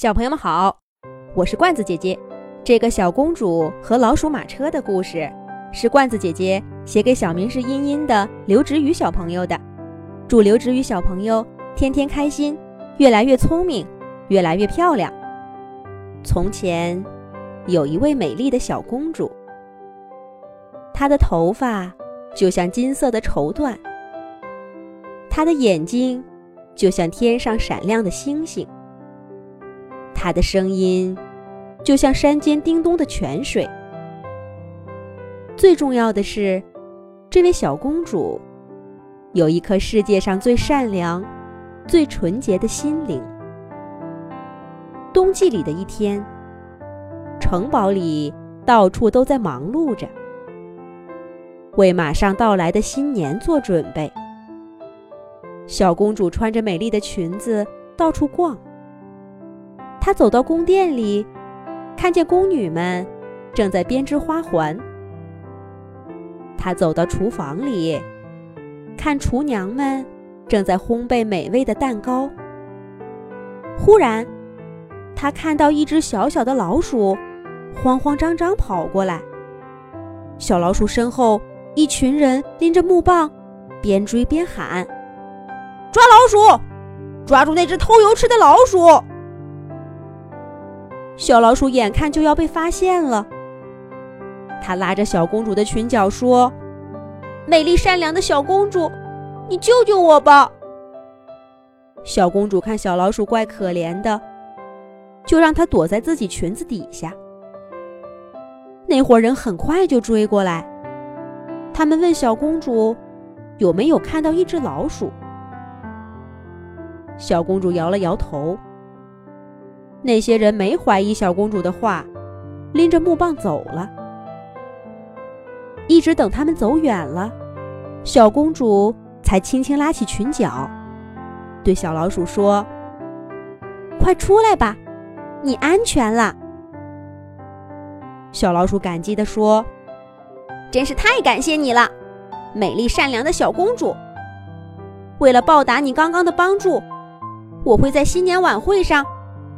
小朋友们好，我是罐子姐姐。这个小公主和老鼠马车的故事，是罐子姐姐写给小名是茵茵的刘植宇小朋友的。祝刘植宇小朋友天天开心，越来越聪明，越来越漂亮。从前，有一位美丽的小公主，她的头发就像金色的绸缎，她的眼睛就像天上闪亮的星星。她的声音就像山间叮咚的泉水。最重要的是，这位小公主有一颗世界上最善良、最纯洁的心灵。冬季里的一天，城堡里到处都在忙碌着，为马上到来的新年做准备。小公主穿着美丽的裙子到处逛。他走到宫殿里，看见宫女们正在编织花环。他走到厨房里，看厨娘们正在烘焙美味的蛋糕。忽然，他看到一只小小的老鼠，慌慌张张跑过来。小老鼠身后，一群人拎着木棒，边追边喊：“抓老鼠！抓住那只偷油吃的老鼠！”小老鼠眼看就要被发现了，它拉着小公主的裙角说：“美丽善良的小公主，你救救我吧！”小公主看小老鼠怪可怜的，就让它躲在自己裙子底下。那伙人很快就追过来，他们问小公主有没有看到一只老鼠。小公主摇了摇头。那些人没怀疑小公主的话，拎着木棒走了。一直等他们走远了，小公主才轻轻拉起裙角，对小老鼠说：“快出来吧，你安全了。”小老鼠感激地说：“真是太感谢你了，美丽善良的小公主。为了报答你刚刚的帮助，我会在新年晚会上。”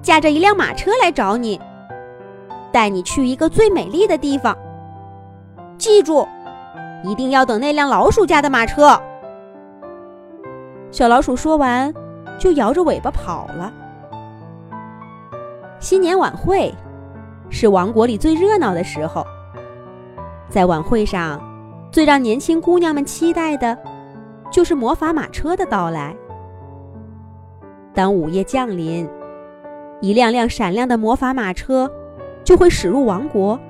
驾着一辆马车来找你，带你去一个最美丽的地方。记住，一定要等那辆老鼠家的马车。小老鼠说完，就摇着尾巴跑了。新年晚会是王国里最热闹的时候，在晚会上，最让年轻姑娘们期待的，就是魔法马车的到来。当午夜降临。一辆辆闪亮的魔法马车就会驶入王国，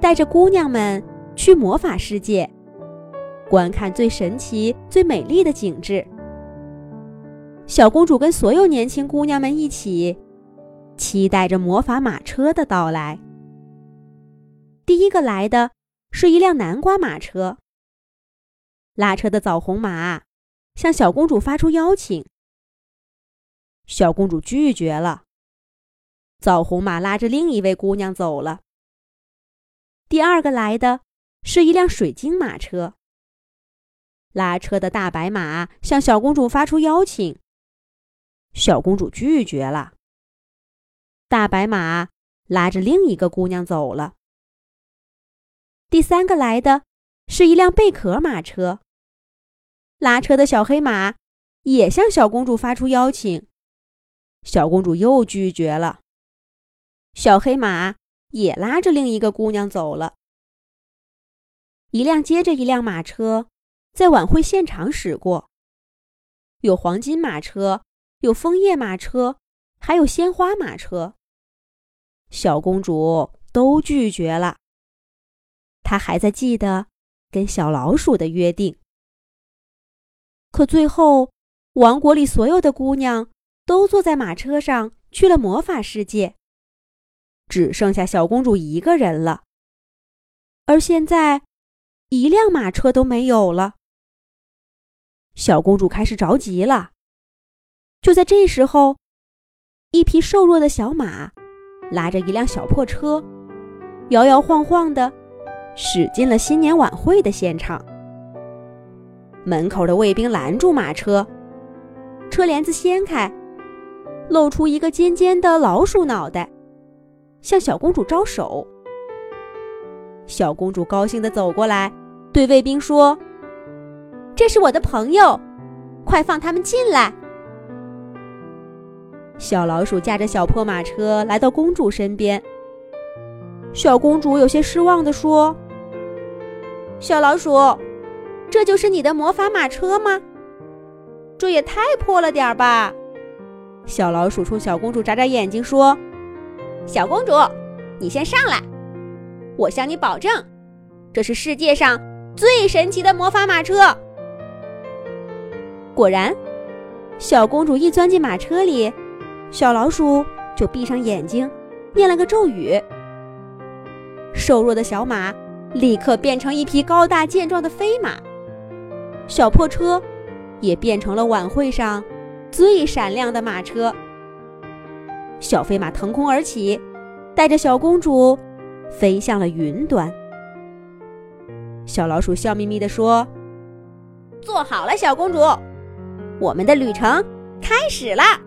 带着姑娘们去魔法世界，观看最神奇、最美丽的景致。小公主跟所有年轻姑娘们一起，期待着魔法马车的到来。第一个来的是一辆南瓜马车，拉车的枣红马向小公主发出邀请，小公主拒绝了。枣红马拉着另一位姑娘走了。第二个来的是一辆水晶马车。拉车的大白马向小公主发出邀请，小公主拒绝了。大白马拉着另一个姑娘走了。第三个来的是一辆贝壳马车。拉车的小黑马也向小公主发出邀请，小公主又拒绝了。小黑马也拉着另一个姑娘走了。一辆接着一辆马车在晚会现场驶过，有黄金马车，有枫叶马车，还有鲜花马车。小公主都拒绝了。她还在记得跟小老鼠的约定。可最后，王国里所有的姑娘都坐在马车上去了魔法世界。只剩下小公主一个人了，而现在，一辆马车都没有了。小公主开始着急了。就在这时候，一匹瘦弱的小马拉着一辆小破车，摇摇晃晃的驶进了新年晚会的现场。门口的卫兵拦住马车，车帘子掀开，露出一个尖尖的老鼠脑袋，向小公主招手。小公主高兴地走过来，对卫兵说：“这是我的朋友，快放他们进来。”小老鼠驾着小破马车来到公主身边。小公主有些失望地说：“小老鼠，这就是你的魔法马车吗？这也太破了点儿吧！”小老鼠冲小公主眨眨眼睛说：“小公主，你先上来。”我向你保证，这是世界上最神奇的魔法马车。果然，小公主一钻进马车里，小老鼠就闭上眼睛，念了个咒语。瘦弱的小马立刻变成一匹高大健壮的飞马，小破车也变成了晚会上最闪亮的马车。小飞马腾空而起，带着小公主。飞向了云端。小老鼠笑眯眯地说：“坐好了，小公主，我们的旅程开始啦！”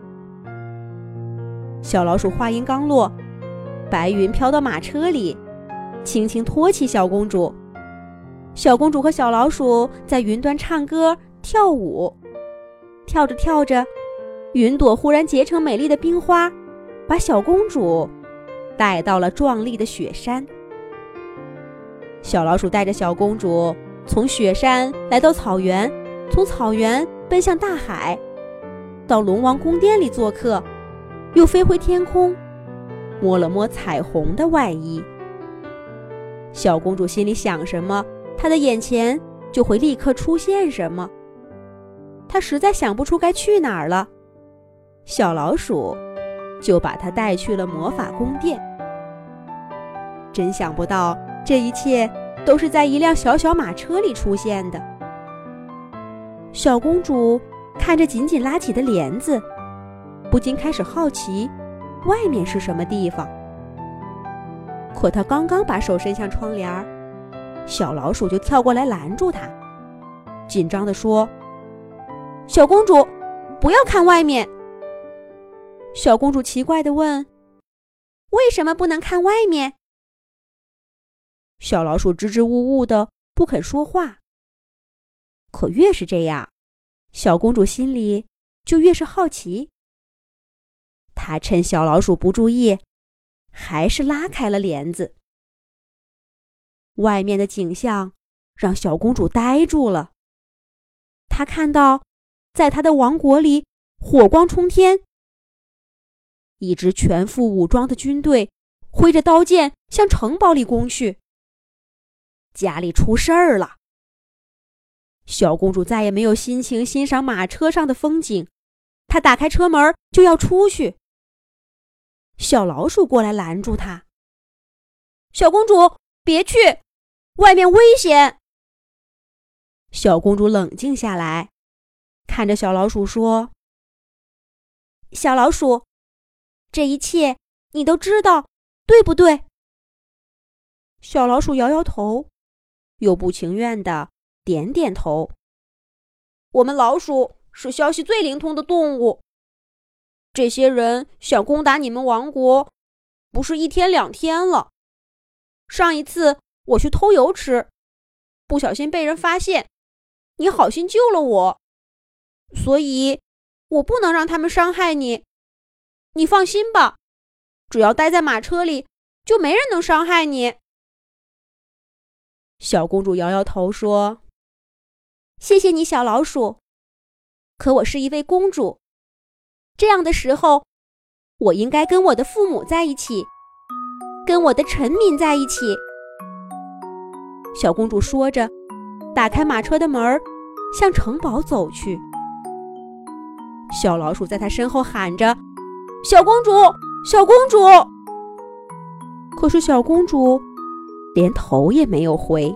小老鼠话音刚落，白云飘到马车里，轻轻托起小公主。小公主和小老鼠在云端唱歌跳舞，跳着跳着，云朵忽然结成美丽的冰花，把小公主。带到了壮丽的雪山，小老鼠带着小公主从雪山来到草原，从草原奔向大海，到龙王宫殿里做客，又飞回天空，摸了摸彩虹的外衣。小公主心里想什么，她的眼前就会立刻出现什么。她实在想不出该去哪儿了，小老鼠。就把他带去了魔法宫殿。真想不到，这一切都是在一辆小小马车里出现的。小公主看着紧紧拉起的帘子，不禁开始好奇，外面是什么地方。可她刚刚把手伸向窗帘儿，小老鼠就跳过来拦住她，紧张地说：“小公主，不要看外面。”小公主奇怪地问：“为什么不能看外面？”小老鼠支支吾吾的不肯说话。可越是这样，小公主心里就越是好奇。她趁小老鼠不注意，还是拉开了帘子。外面的景象让小公主呆住了。她看到，在她的王国里，火光冲天。一支全副武装的军队挥着刀剑向城堡里攻去。家里出事儿了。小公主再也没有心情欣赏马车上的风景，她打开车门就要出去。小老鼠过来拦住她：“小公主，别去，外面危险。”小公主冷静下来，看着小老鼠说：“小老鼠。”这一切你都知道，对不对？小老鼠摇摇头，又不情愿的点点头。我们老鼠是消息最灵通的动物。这些人想攻打你们王国，不是一天两天了。上一次我去偷油吃，不小心被人发现，你好心救了我，所以我不能让他们伤害你。你放心吧，只要待在马车里，就没人能伤害你。小公主摇摇头说：“谢谢你，小老鼠。可我是一位公主，这样的时候，我应该跟我的父母在一起，跟我的臣民在一起。”小公主说着，打开马车的门，向城堡走去。小老鼠在她身后喊着。小公主，小公主。可是小公主连头也没有回。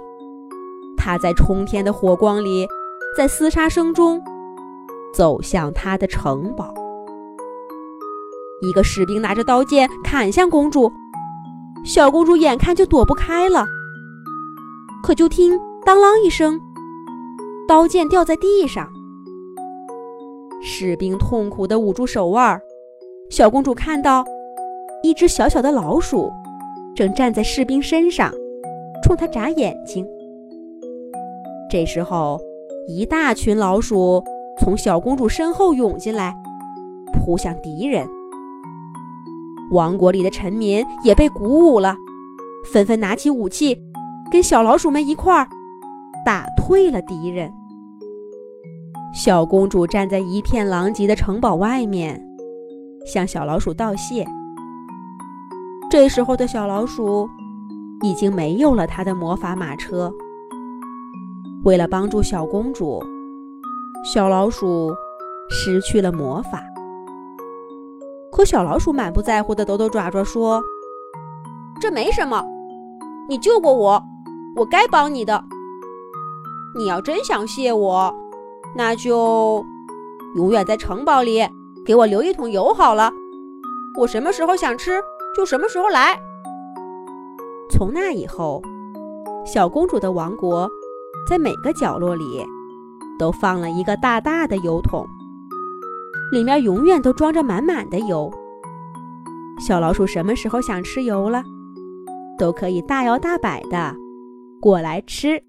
她在冲天的火光里，在厮杀声中，走向她的城堡。一个士兵拿着刀剑砍向公主，小公主眼看就躲不开了。可就听当啷一声，刀剑掉在地上。士兵痛苦地捂住手腕儿。小公主看到一只小小的老鼠正站在士兵身上，冲她眨眼睛。这时候，一大群老鼠从小公主身后涌进来，扑向敌人。王国里的臣民也被鼓舞了，纷纷拿起武器，跟小老鼠们一块儿打退了敌人。小公主站在一片狼藉的城堡外面，向小老鼠道谢。这时候的小老鼠已经没有了它的魔法马车。为了帮助小公主，小老鼠失去了魔法。可小老鼠满不在乎地抖抖爪爪说：“这没什么，你救过我，我该帮你的。你要真想谢我，那就永远在城堡里给我留一桶油好了。我什么时候想吃就什么时候来。”从那以后，小公主的王国在每个角落里都放了一个大大的油桶。里面永远都装着满满的油。小老鼠什么时候想吃油了，都可以大摇大摆的过来吃。